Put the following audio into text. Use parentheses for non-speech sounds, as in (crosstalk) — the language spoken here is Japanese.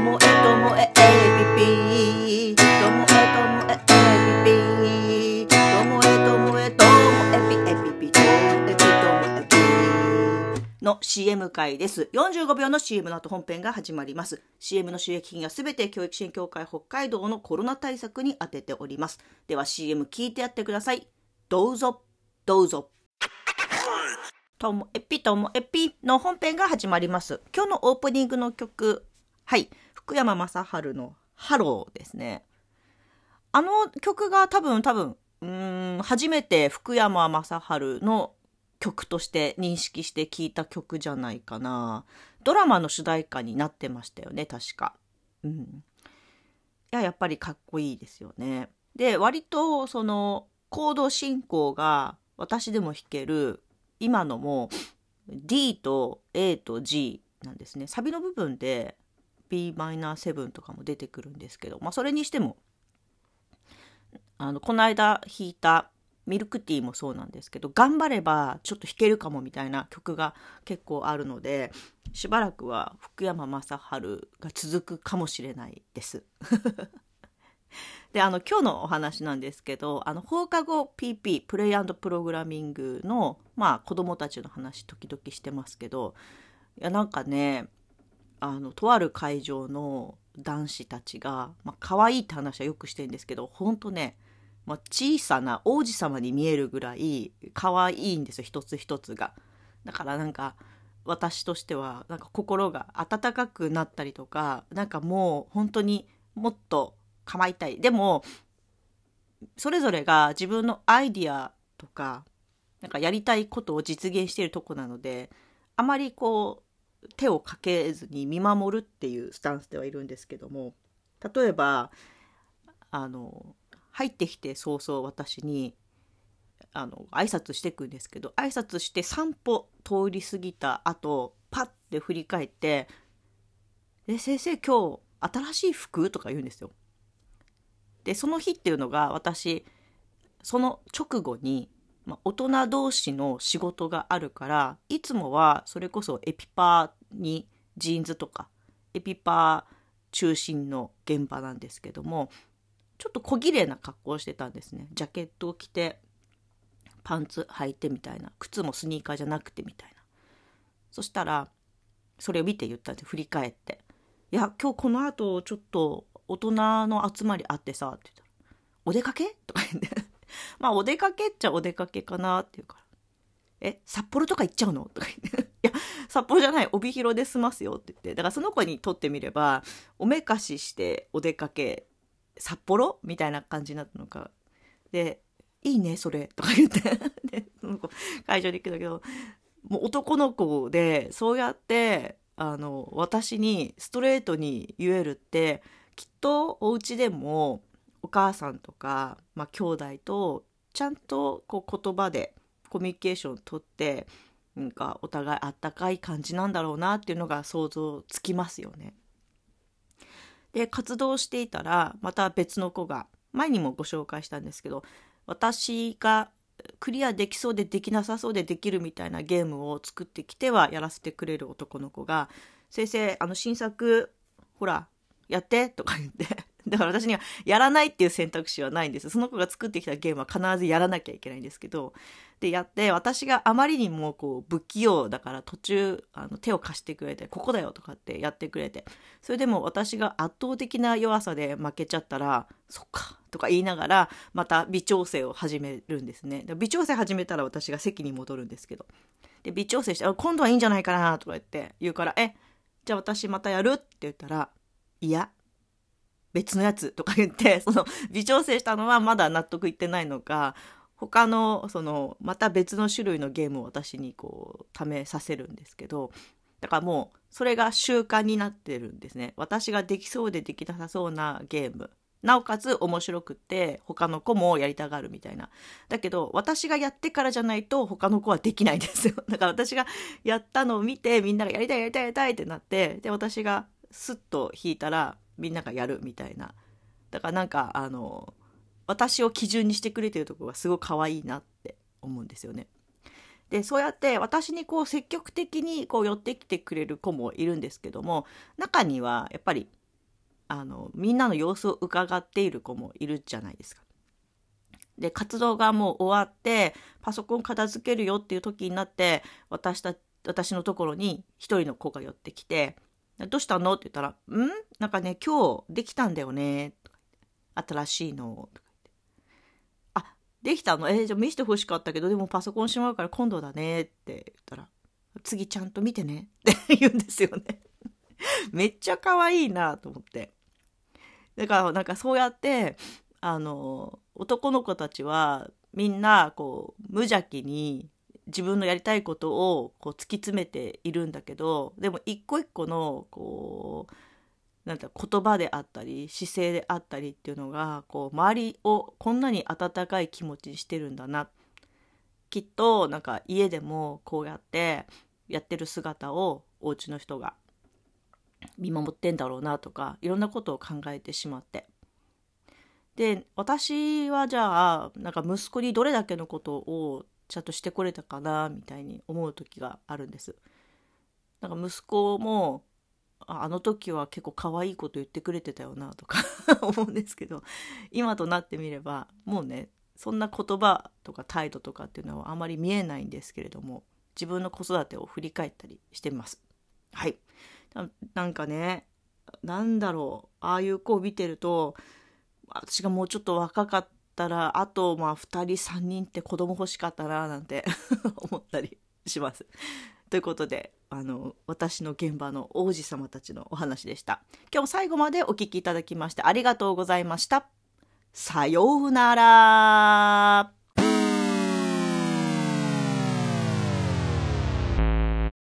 ともえともええピピともえともええピピともえともえともえピえピピともえピともえの CM 回です45秒の CM の後本編が始まります。CM の収益金はすべて教育支援協会北海道のコロナ対策に充てております。では CM 聞いてやってください。どうぞ。どうぞ。ともエピともエピの本編が始まります。今日のオープニングの曲、はい、福山雅治のハローですね。あの曲が多分多分、うん、初めて福山雅治の曲として認識して聴いた曲じゃないかな。ドラマの主題歌になってましたよね、確か。うん。いや、やっぱりかっこいいですよね。で、割とそのコード進行が私でも弾ける今のも D と A と G なんですねサビの部分で Bm7 とかも出てくるんですけど、まあ、それにしてもあのこの間弾いたミルクティーもそうなんですけど頑張ればちょっと弾けるかもみたいな曲が結構あるのでしばらくは福山雅治が続くかもしれないです。(laughs) であの今日のお話なんですけどあの放課後 PP プレイプログラミングのまあ子供たちの話時々してますけどいやなんかねあのとある会場の男子たちが、まあ可愛いって話はよくしてるんですけどほんとね、まあ、小さな王子様に見えるぐらい可愛いんですよ一つ一つが。だからなんか私としてはなんか心が温かくなったりとかなんかもう本当にもっと構いたいでもそれぞれが自分のアイディアとかなんかやりたいことを実現しているとこなのであまりこう手をかけずに見守るっていうスタンスではいるんですけども例えばあの入ってきて早々私にあの挨拶してくんですけど挨拶して3歩通り過ぎた後パッて振り返って「え先生今日新しい服?」とか言うんですよ。でその日っていうのが私その直後に、まあ、大人同士の仕事があるからいつもはそれこそエピパーにジーンズとかエピパー中心の現場なんですけどもちょっと小綺麗な格好をしてたんですね。ジャケットを着てパンツ履いてみたいな靴もスニーカーじゃなくてみたいな。そしたらそれを見て言ったんです振り返って「いや今日この後ちょっと大人の集まりあってさ」って言ったら「お出かけ?」とか言って。まあお出かけっちゃお出かけかなって言うか。ら「え札幌とか行っちゃうの?」とか言って「(laughs) いや札幌じゃない。帯広で済ますよ」って言って。だからその子にとってみればおめかししてお出かけ札幌みたいな感じになったのか。で「いいねそれ」とか言って。(laughs) でその子会場に行くんだけどもう男の子でそうやってあの私にストレートに言えるってきっとお家でも母さんとか、まあ、兄弟とちゃんとこう言葉でコミュニケーションをとってなんかお互いあったかい感じなんだろうなっていうのが想像つきますよね。で活動していたらまた別の子が前にもご紹介したんですけど私がクリアできそうでできなさそうでできるみたいなゲームを作ってきてはやらせてくれる男の子が「先生あの新作ほらやって」とか言ってだから私にはやらないっていう選択肢はないんです。その子が作ってきたゲームは必ずやらなきゃいけないんですけど。でやって私があまりにもこう不器用だから途中あの手を貸してくれて「ここだよ」とかってやってくれて。それでも私が圧倒的な弱さで負けちゃったら「そっか」とか言いながらまた微調整を始めるんですね。微調整始めたら私が席に戻るんですけど。で微調整して「あ今度はいいんじゃないかな」とか言って言うから「えじゃあ私またやる?」って言ったら「いや別のやつとか言って (laughs) その微調整したのはまだ納得いってないのか他のそのまた別の種類のゲームを私にこう試させるんですけどだからもうそれが習慣になってるんですね。私ができそうでできなさそうなゲーム。なおかつ面白くって他の子もやりたがるみたいな。だけど私がやってからじゃないと他の子はできないんですよ。(laughs) だから私がやったのを見てみんながやりたいやりたいやりたいってなってで私がスッと弾いたらみんながやるみたいなだからなんかあの私を基準にしてくれてるとこがすごい可愛いなって思うんですよね。でそうやって私にこう積極的にこう寄ってきてくれる子もいるんですけども中にはやっぱりあのみんなの様子を伺っている子もいるじゃないですか。で活動がもう終わってパソコン片付けるよっていう時になって私た私のところに一人の子が寄ってきて「どうしたの?」って言ったら「ん？なんかね今日できたんだよね」とか言って「新しいの」とか言って「あできたのえー、じゃあ見せてほしかったけどでもパソコンしまうから今度だね」って言ったら「次ちゃんと見てね」って言うんですよね。(laughs) めっちゃ可愛いなと思って。だからなんかそうやってあの男の子たちはみんなこう無邪気に自分のやりたいことをこう突き詰めているんだけどでも一個一個のこうなんて言葉であったり姿勢であったりっていうのがこう周りをこんなに温かい気持ちにしてるんだな。きっとなんか家でもこうやってやってる姿をお家の人が見守ってんだろうなとかいろんなことを考えてしまって。で私はじゃあなんか息子にどれだけのことをちゃんとしてこれたかなみたいに思う時があるんです。なんか息子もあの時は結構可愛いこと言ってくれてたよなとか (laughs) 思うんですけど今となってみればもうねそんな言葉とか態度とかっていうのはあまり見えないんですけれども自分の子育てを振り返ったりしてます。はいなんかねなんだろうああいう子を見てると私がもうちょっと若かったらあとまあ2人3人って子供欲しかったななんて (laughs) 思ったりします。ということであの私の現場の王子様たちのお話でした。今日も最後までお聴きいただきましてありがとうございました。さようなら。